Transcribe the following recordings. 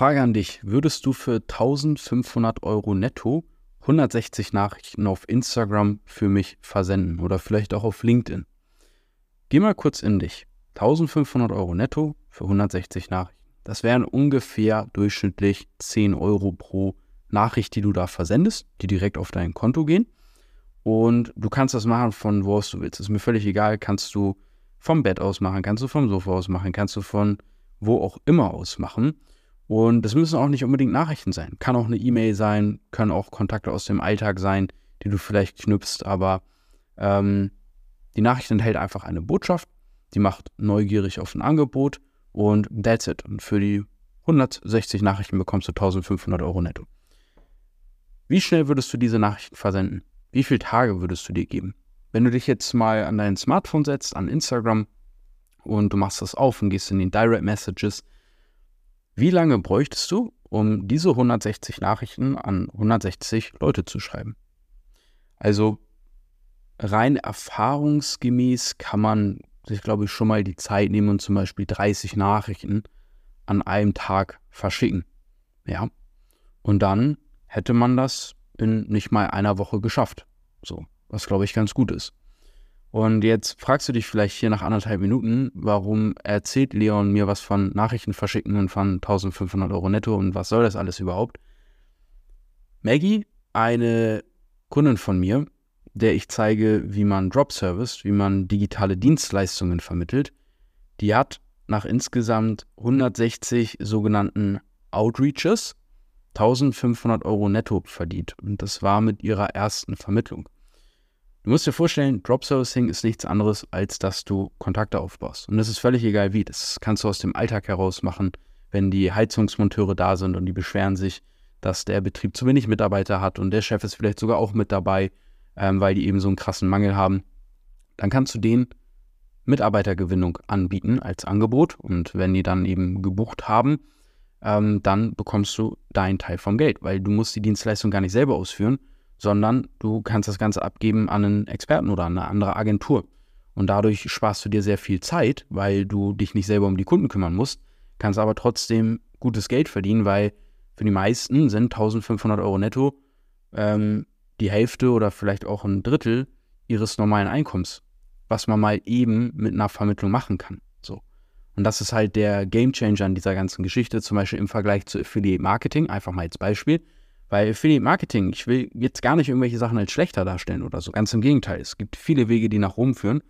Frage an dich. Würdest du für 1500 Euro netto 160 Nachrichten auf Instagram für mich versenden oder vielleicht auch auf LinkedIn? Geh mal kurz in dich. 1500 Euro netto für 160 Nachrichten. Das wären ungefähr durchschnittlich 10 Euro pro Nachricht, die du da versendest, die direkt auf dein Konto gehen. Und du kannst das machen von wo aus du willst. Ist mir völlig egal. Kannst du vom Bett aus machen, kannst du vom Sofa aus machen, kannst du von wo auch immer aus machen. Und das müssen auch nicht unbedingt Nachrichten sein. Kann auch eine E-Mail sein, können auch Kontakte aus dem Alltag sein, die du vielleicht knüpfst. Aber ähm, die Nachricht enthält einfach eine Botschaft, die macht neugierig auf ein Angebot und that's it. Und für die 160 Nachrichten bekommst du 1500 Euro netto. Wie schnell würdest du diese Nachrichten versenden? Wie viele Tage würdest du dir geben? Wenn du dich jetzt mal an dein Smartphone setzt, an Instagram und du machst das auf und gehst in den Direct Messages, wie lange bräuchtest du, um diese 160 Nachrichten an 160 Leute zu schreiben? Also rein erfahrungsgemäß kann man sich, glaube ich, schon mal die Zeit nehmen und zum Beispiel 30 Nachrichten an einem Tag verschicken. Ja. Und dann hätte man das in nicht mal einer Woche geschafft. So, was glaube ich ganz gut ist. Und jetzt fragst du dich vielleicht hier nach anderthalb Minuten, warum erzählt Leon mir was von Nachrichten verschicken und von 1500 Euro netto und was soll das alles überhaupt? Maggie, eine Kundin von mir, der ich zeige, wie man Drop Service, wie man digitale Dienstleistungen vermittelt, die hat nach insgesamt 160 sogenannten Outreaches 1500 Euro netto verdient. Und das war mit ihrer ersten Vermittlung. Du musst dir vorstellen, Drop Servicing ist nichts anderes, als dass du Kontakte aufbaust. Und das ist völlig egal wie. Das kannst du aus dem Alltag heraus machen, wenn die Heizungsmonteure da sind und die beschweren sich, dass der Betrieb zu wenig Mitarbeiter hat und der Chef ist vielleicht sogar auch mit dabei ähm, weil die eben so einen krassen Mangel haben, dann kannst du denen Mitarbeitergewinnung anbieten als Angebot. Und wenn die dann eben gebucht haben, ähm, dann bekommst du deinen Teil vom Geld, weil du musst die Dienstleistung gar nicht selber ausführen, sondern du kannst das Ganze abgeben an einen Experten oder an eine andere Agentur. Und dadurch sparst du dir sehr viel Zeit, weil du dich nicht selber um die Kunden kümmern musst, kannst aber trotzdem gutes Geld verdienen, weil für die meisten sind 1500 Euro netto ähm, die Hälfte oder vielleicht auch ein Drittel ihres normalen Einkommens, was man mal eben mit einer Vermittlung machen kann. So. Und das ist halt der Gamechanger an dieser ganzen Geschichte, zum Beispiel im Vergleich zu Affiliate Marketing, einfach mal als Beispiel. Weil Affiliate Marketing, ich will jetzt gar nicht irgendwelche Sachen als schlechter darstellen oder so. Ganz im Gegenteil. Es gibt viele Wege, die nach Rom führen.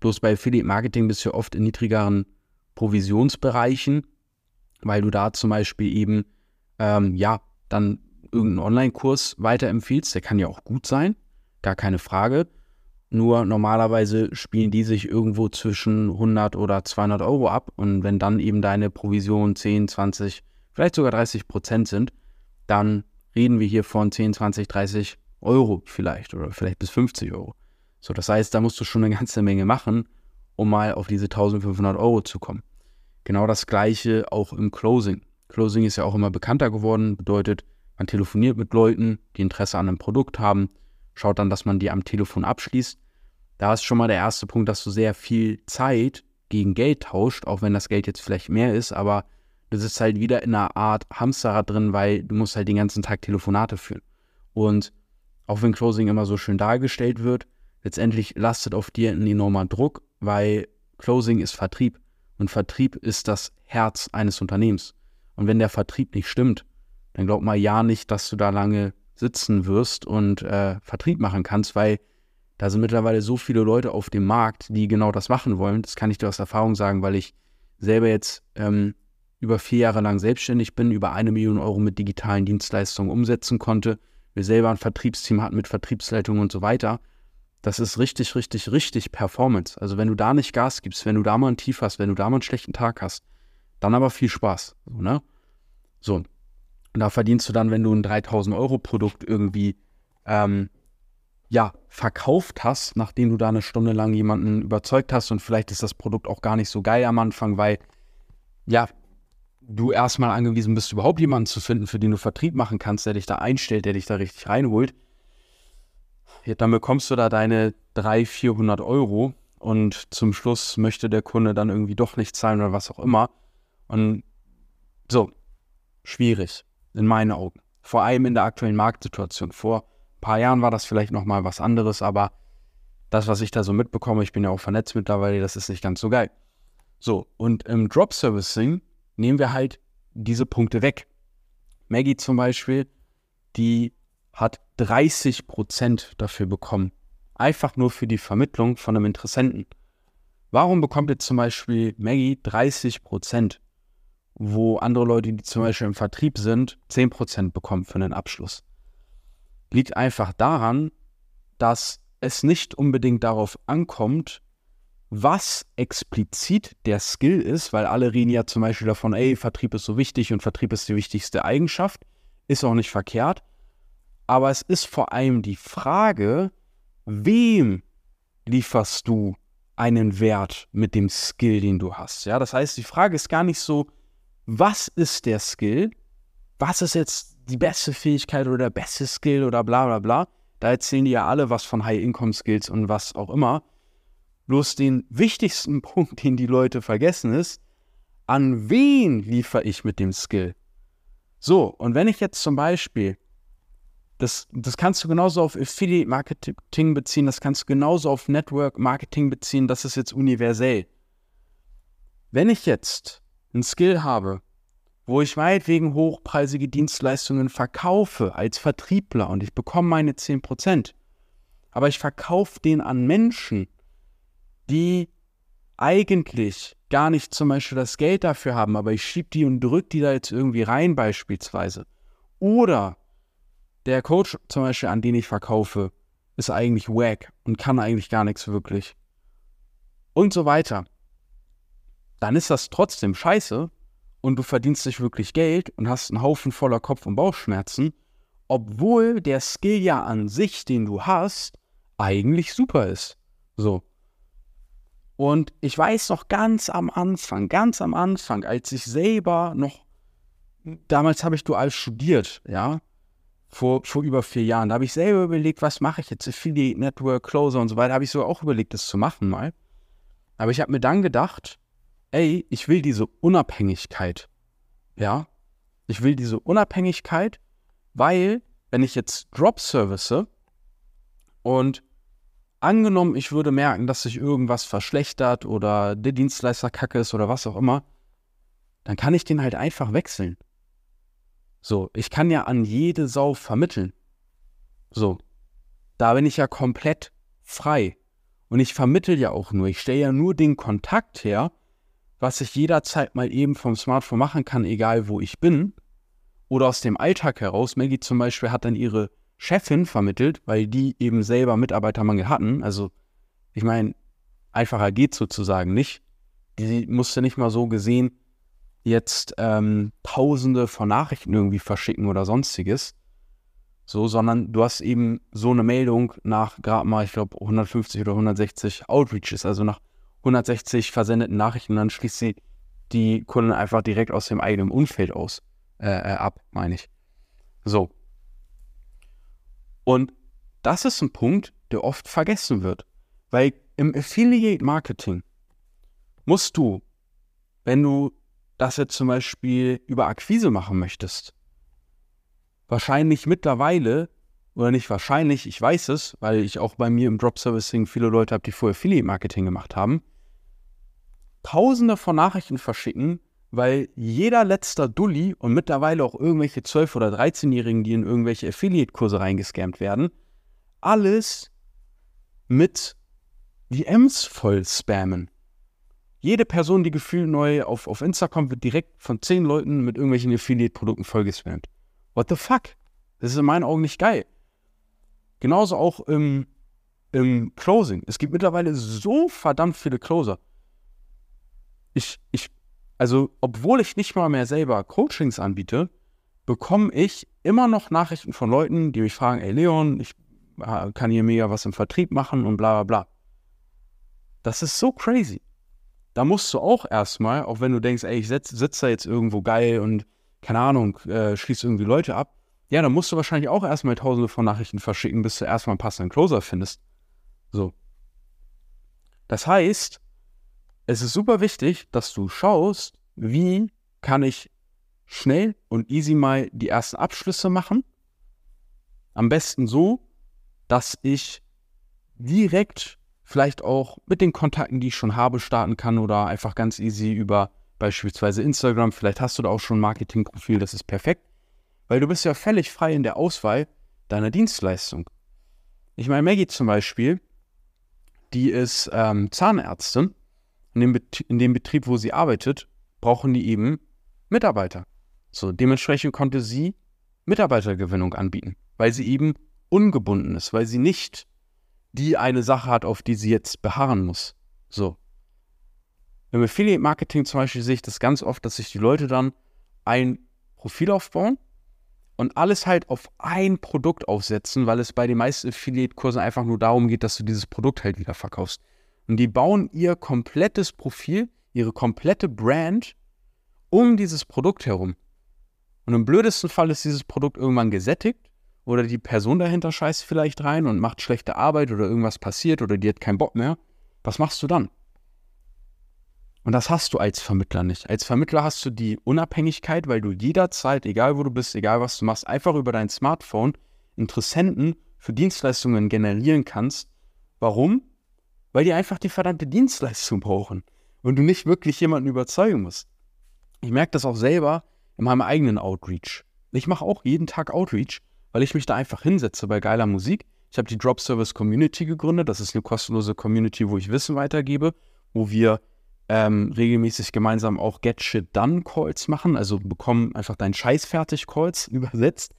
Bloß bei Affiliate Marketing bist du oft in niedrigeren Provisionsbereichen, weil du da zum Beispiel eben, ähm, ja, dann irgendeinen Online-Kurs weiterempfiehlst, der kann ja auch gut sein, gar keine Frage. Nur normalerweise spielen die sich irgendwo zwischen 100 oder 200 Euro ab. Und wenn dann eben deine Provision 10, 20, vielleicht sogar 30 Prozent sind, dann reden wir hier von 10, 20, 30 Euro vielleicht oder vielleicht bis 50 Euro. So, das heißt, da musst du schon eine ganze Menge machen, um mal auf diese 1500 Euro zu kommen. Genau das gleiche auch im Closing. Closing ist ja auch immer bekannter geworden, bedeutet, man telefoniert mit Leuten, die Interesse an einem Produkt haben, schaut dann, dass man die am Telefon abschließt. Da ist schon mal der erste Punkt, dass du sehr viel Zeit gegen Geld tauscht, auch wenn das Geld jetzt vielleicht mehr ist, aber du sitzt halt wieder in einer Art Hamsterrad drin, weil du musst halt den ganzen Tag Telefonate führen. Und auch wenn Closing immer so schön dargestellt wird, letztendlich lastet auf dir ein enormer Druck, weil Closing ist Vertrieb und Vertrieb ist das Herz eines Unternehmens. Und wenn der Vertrieb nicht stimmt, dann glaub mal ja nicht, dass du da lange sitzen wirst und äh, Vertrieb machen kannst, weil da sind mittlerweile so viele Leute auf dem Markt, die genau das machen wollen. Das kann ich dir aus Erfahrung sagen, weil ich selber jetzt ähm, über vier Jahre lang selbstständig bin, über eine Million Euro mit digitalen Dienstleistungen umsetzen konnte. Wir selber ein Vertriebsteam hatten mit Vertriebsleitung und so weiter. Das ist richtig, richtig, richtig Performance. Also wenn du da nicht Gas gibst, wenn du da mal ein Tief hast, wenn du da mal einen schlechten Tag hast, dann aber viel Spaß. So, ne? so und da verdienst du dann, wenn du ein 3000 Euro Produkt irgendwie ähm, ja, verkauft hast, nachdem du da eine Stunde lang jemanden überzeugt hast und vielleicht ist das Produkt auch gar nicht so geil am Anfang, weil ja, du erstmal angewiesen bist, überhaupt jemanden zu finden, für den du Vertrieb machen kannst, der dich da einstellt, der dich da richtig reinholt. Ja, dann bekommst du da deine 300, 400 Euro und zum Schluss möchte der Kunde dann irgendwie doch nicht zahlen oder was auch immer. Und so, schwierig, in meinen Augen. Vor allem in der aktuellen Marktsituation. Vor ein paar Jahren war das vielleicht nochmal was anderes, aber das, was ich da so mitbekomme, ich bin ja auch vernetzt mittlerweile, das ist nicht ganz so geil. So, und im Drop Servicing nehmen wir halt diese Punkte weg. Maggie zum Beispiel, die hat 30% dafür bekommen. Einfach nur für die Vermittlung von einem Interessenten. Warum bekommt jetzt zum Beispiel Maggie 30% wo andere Leute, die zum Beispiel im Vertrieb sind, 10% bekommen für einen Abschluss? Liegt einfach daran, dass es nicht unbedingt darauf ankommt, was explizit der Skill ist, weil alle reden ja zum Beispiel davon, ey, Vertrieb ist so wichtig und Vertrieb ist die wichtigste Eigenschaft, ist auch nicht verkehrt. Aber es ist vor allem die Frage, wem lieferst du einen Wert mit dem Skill, den du hast? Ja, das heißt, die Frage ist gar nicht so, was ist der Skill? Was ist jetzt die beste Fähigkeit oder der beste Skill oder bla bla bla? Da erzählen die ja alle was von High-Income-Skills und was auch immer. Bloß den wichtigsten Punkt, den die Leute vergessen, ist, an wen liefere ich mit dem Skill? So, und wenn ich jetzt zum Beispiel, das, das kannst du genauso auf Affiliate Marketing beziehen, das kannst du genauso auf Network Marketing beziehen, das ist jetzt universell. Wenn ich jetzt einen Skill habe, wo ich meinetwegen hochpreisige Dienstleistungen verkaufe als Vertriebler und ich bekomme meine 10%, aber ich verkaufe den an Menschen, die eigentlich gar nicht zum Beispiel das Geld dafür haben, aber ich schiebe die und drücke die da jetzt irgendwie rein beispielsweise. Oder der Coach zum Beispiel, an den ich verkaufe, ist eigentlich wack und kann eigentlich gar nichts wirklich. Und so weiter. Dann ist das trotzdem scheiße und du verdienst nicht wirklich Geld und hast einen Haufen voller Kopf- und Bauchschmerzen, obwohl der Skill ja an sich, den du hast, eigentlich super ist. So. Und ich weiß noch ganz am Anfang, ganz am Anfang, als ich selber noch, damals habe ich dual studiert, ja, vor, vor über vier Jahren, da habe ich selber überlegt, was mache ich jetzt, Affiliate Network, Closer und so weiter, habe ich so auch überlegt, das zu machen mal. Aber ich habe mir dann gedacht, ey, ich will diese Unabhängigkeit, ja, ich will diese Unabhängigkeit, weil, wenn ich jetzt Drop service und Angenommen, ich würde merken, dass sich irgendwas verschlechtert oder der Dienstleister kacke ist oder was auch immer, dann kann ich den halt einfach wechseln. So, ich kann ja an jede Sau vermitteln. So, da bin ich ja komplett frei. Und ich vermittel ja auch nur. Ich stelle ja nur den Kontakt her, was ich jederzeit mal eben vom Smartphone machen kann, egal wo ich bin. Oder aus dem Alltag heraus. Maggie zum Beispiel hat dann ihre Chefin vermittelt, weil die eben selber Mitarbeitermangel hatten. Also, ich meine, einfacher geht sozusagen nicht. Die musste nicht mal so gesehen jetzt ähm, Tausende von Nachrichten irgendwie verschicken oder sonstiges. So, sondern du hast eben so eine Meldung nach gerade mal, ich glaube, 150 oder 160 Outreaches, also nach 160 versendeten Nachrichten, dann schließt sie die Kunden einfach direkt aus dem eigenen Umfeld aus, äh, äh ab, meine ich. So, und das ist ein Punkt, der oft vergessen wird. Weil im Affiliate Marketing musst du, wenn du das jetzt zum Beispiel über Akquise machen möchtest, wahrscheinlich mittlerweile, oder nicht wahrscheinlich, ich weiß es, weil ich auch bei mir im Drop Servicing viele Leute habe, die vorher Affiliate Marketing gemacht haben, tausende von Nachrichten verschicken, weil jeder letzter Dulli und mittlerweile auch irgendwelche 12- oder 13-Jährigen, die in irgendwelche Affiliate-Kurse reingescammt werden, alles mit DMs voll spammen. Jede Person, die gefühlt neu auf, auf Insta kommt, wird direkt von 10 Leuten mit irgendwelchen Affiliate-Produkten voll gespammt. What the fuck? Das ist in meinen Augen nicht geil. Genauso auch im, im Closing. Es gibt mittlerweile so verdammt viele Closer. Ich, ich also, obwohl ich nicht mal mehr selber Coachings anbiete, bekomme ich immer noch Nachrichten von Leuten, die mich fragen, ey Leon, ich äh, kann hier mega was im Vertrieb machen und bla bla bla. Das ist so crazy. Da musst du auch erstmal, auch wenn du denkst, ey, ich sitze sitz da jetzt irgendwo geil und keine Ahnung, äh, schließe irgendwie Leute ab, ja, dann musst du wahrscheinlich auch erstmal tausende von Nachrichten verschicken, bis du erstmal einen passenden Closer findest. So. Das heißt, es ist super wichtig, dass du schaust, wie kann ich schnell und easy mal die ersten Abschlüsse machen. Am besten so, dass ich direkt vielleicht auch mit den Kontakten, die ich schon habe, starten kann oder einfach ganz easy über beispielsweise Instagram. Vielleicht hast du da auch schon ein Marketingprofil, das ist perfekt, weil du bist ja völlig frei in der Auswahl deiner Dienstleistung. Ich meine, Maggie zum Beispiel, die ist ähm, Zahnärztin. In dem, in dem Betrieb, wo sie arbeitet, brauchen die eben Mitarbeiter. So, dementsprechend konnte sie Mitarbeitergewinnung anbieten, weil sie eben ungebunden ist, weil sie nicht die eine Sache hat, auf die sie jetzt beharren muss. So. Im Affiliate Marketing zum Beispiel sehe ich das ganz oft, dass sich die Leute dann ein Profil aufbauen und alles halt auf ein Produkt aufsetzen, weil es bei den meisten Affiliate-Kursen einfach nur darum geht, dass du dieses Produkt halt wieder verkaufst. Und die bauen ihr komplettes Profil, ihre komplette Brand um dieses Produkt herum. Und im blödesten Fall ist dieses Produkt irgendwann gesättigt oder die Person dahinter scheißt vielleicht rein und macht schlechte Arbeit oder irgendwas passiert oder die hat keinen Bock mehr. Was machst du dann? Und das hast du als Vermittler nicht. Als Vermittler hast du die Unabhängigkeit, weil du jederzeit, egal wo du bist, egal was du machst, einfach über dein Smartphone Interessenten für Dienstleistungen generieren kannst. Warum? Weil die einfach die verdammte Dienstleistung brauchen und du nicht wirklich jemanden überzeugen musst. Ich merke das auch selber in meinem eigenen Outreach. Ich mache auch jeden Tag Outreach weil ich mich da einfach hinsetze bei geiler Musik. Ich habe die Drop Service Community gegründet. Das ist eine kostenlose Community, wo ich Wissen weitergebe, wo wir ähm, regelmäßig gemeinsam auch Get Shit Done Calls machen, also bekommen einfach deinen Scheiß fertig Calls übersetzt.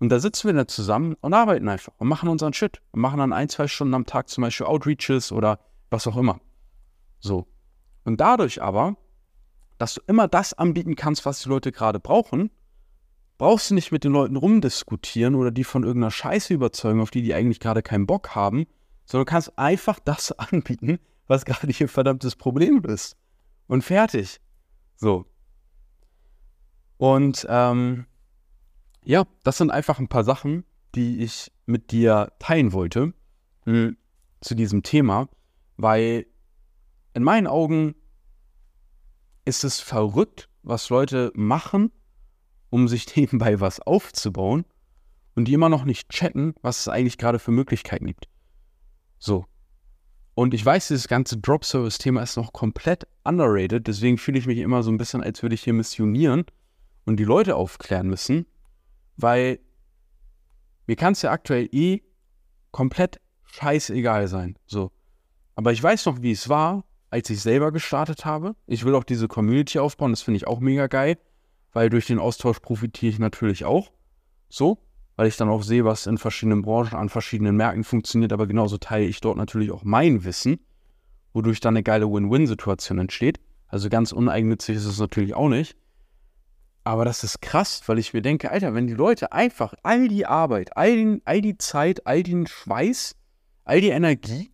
Und da sitzen wir dann zusammen und arbeiten einfach und machen unseren Shit und machen dann ein, zwei Stunden am Tag zum Beispiel Outreaches oder was auch immer. So. Und dadurch aber, dass du immer das anbieten kannst, was die Leute gerade brauchen, brauchst du nicht mit den Leuten rumdiskutieren oder die von irgendeiner Scheiße überzeugen, auf die die eigentlich gerade keinen Bock haben, sondern du kannst einfach das anbieten, was gerade hier verdammtes Problem ist. Und fertig. So. Und ähm, ja, das sind einfach ein paar Sachen, die ich mit dir teilen wollte mh, hm, zu diesem Thema, weil in meinen Augen ist es verrückt, was Leute machen, um sich nebenbei was aufzubauen und die immer noch nicht checken, was es eigentlich gerade für Möglichkeiten gibt. So. Und ich weiß, dieses ganze Drop-Service-Thema ist noch komplett underrated, deswegen fühle ich mich immer so ein bisschen, als würde ich hier missionieren und die Leute aufklären müssen, weil mir kann es ja aktuell eh komplett scheißegal sein. So. Aber ich weiß noch, wie es war, als ich selber gestartet habe. Ich will auch diese Community aufbauen, das finde ich auch mega geil weil durch den Austausch profitiere ich natürlich auch. So, weil ich dann auch sehe, was in verschiedenen Branchen, an verschiedenen Märkten funktioniert, aber genauso teile ich dort natürlich auch mein Wissen, wodurch dann eine geile Win-Win-Situation entsteht. Also ganz uneigennützig ist es natürlich auch nicht. Aber das ist krass, weil ich mir denke, Alter, wenn die Leute einfach all die Arbeit, all, den, all die Zeit, all den Schweiß, all die Energie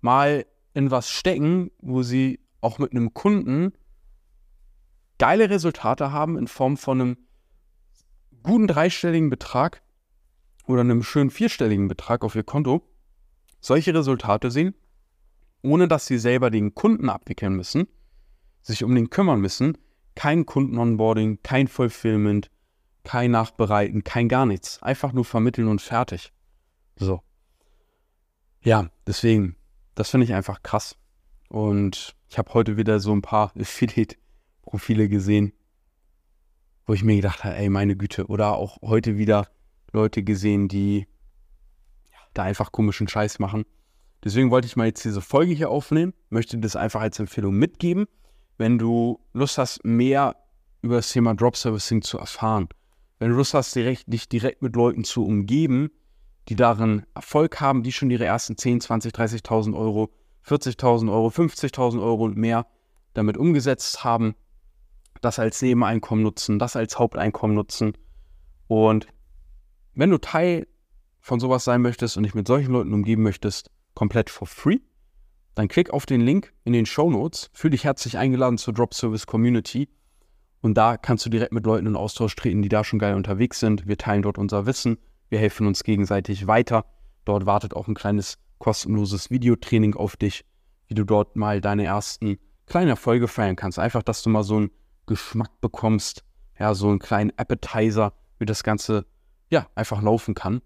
mal in was stecken, wo sie auch mit einem Kunden geile Resultate haben in Form von einem guten dreistelligen Betrag oder einem schönen vierstelligen Betrag auf ihr Konto, solche Resultate sehen, ohne dass sie selber den Kunden abwickeln müssen, sich um den kümmern müssen, kein Kunden-Onboarding, kein Fulfillment, kein Nachbereiten, kein gar nichts. Einfach nur vermitteln und fertig. So. Ja, deswegen, das finde ich einfach krass. Und ich habe heute wieder so ein paar Affiliate Profile gesehen, wo ich mir gedacht habe, ey, meine Güte. Oder auch heute wieder Leute gesehen, die da einfach komischen Scheiß machen. Deswegen wollte ich mal jetzt diese Folge hier aufnehmen, möchte das einfach als Empfehlung mitgeben. Wenn du Lust hast, mehr über das Thema Drop Servicing zu erfahren, wenn du Lust hast, direkt, dich direkt mit Leuten zu umgeben, die darin Erfolg haben, die schon ihre ersten 10, 20, 30.000 Euro, 40.000 Euro, 50.000 Euro und mehr damit umgesetzt haben, das als Nebeneinkommen nutzen, das als Haupteinkommen nutzen. Und wenn du Teil von sowas sein möchtest und dich mit solchen Leuten umgeben möchtest, komplett for free, dann klick auf den Link in den Show Notes, fühl dich herzlich eingeladen zur Drop Service Community und da kannst du direkt mit Leuten in Austausch treten, die da schon geil unterwegs sind. Wir teilen dort unser Wissen, wir helfen uns gegenseitig weiter. Dort wartet auch ein kleines kostenloses Videotraining auf dich, wie du dort mal deine ersten kleinen Erfolge feiern kannst. Einfach, dass du mal so ein Geschmack bekommst, ja, so einen kleinen Appetizer, wie das Ganze ja einfach laufen kann.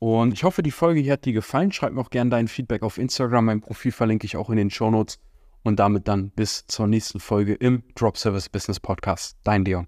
Und ich hoffe, die Folge hier hat dir gefallen. Schreib mir auch gerne dein Feedback auf Instagram. Mein Profil verlinke ich auch in den Show Notes. Und damit dann bis zur nächsten Folge im Drop Service Business Podcast. Dein Leon.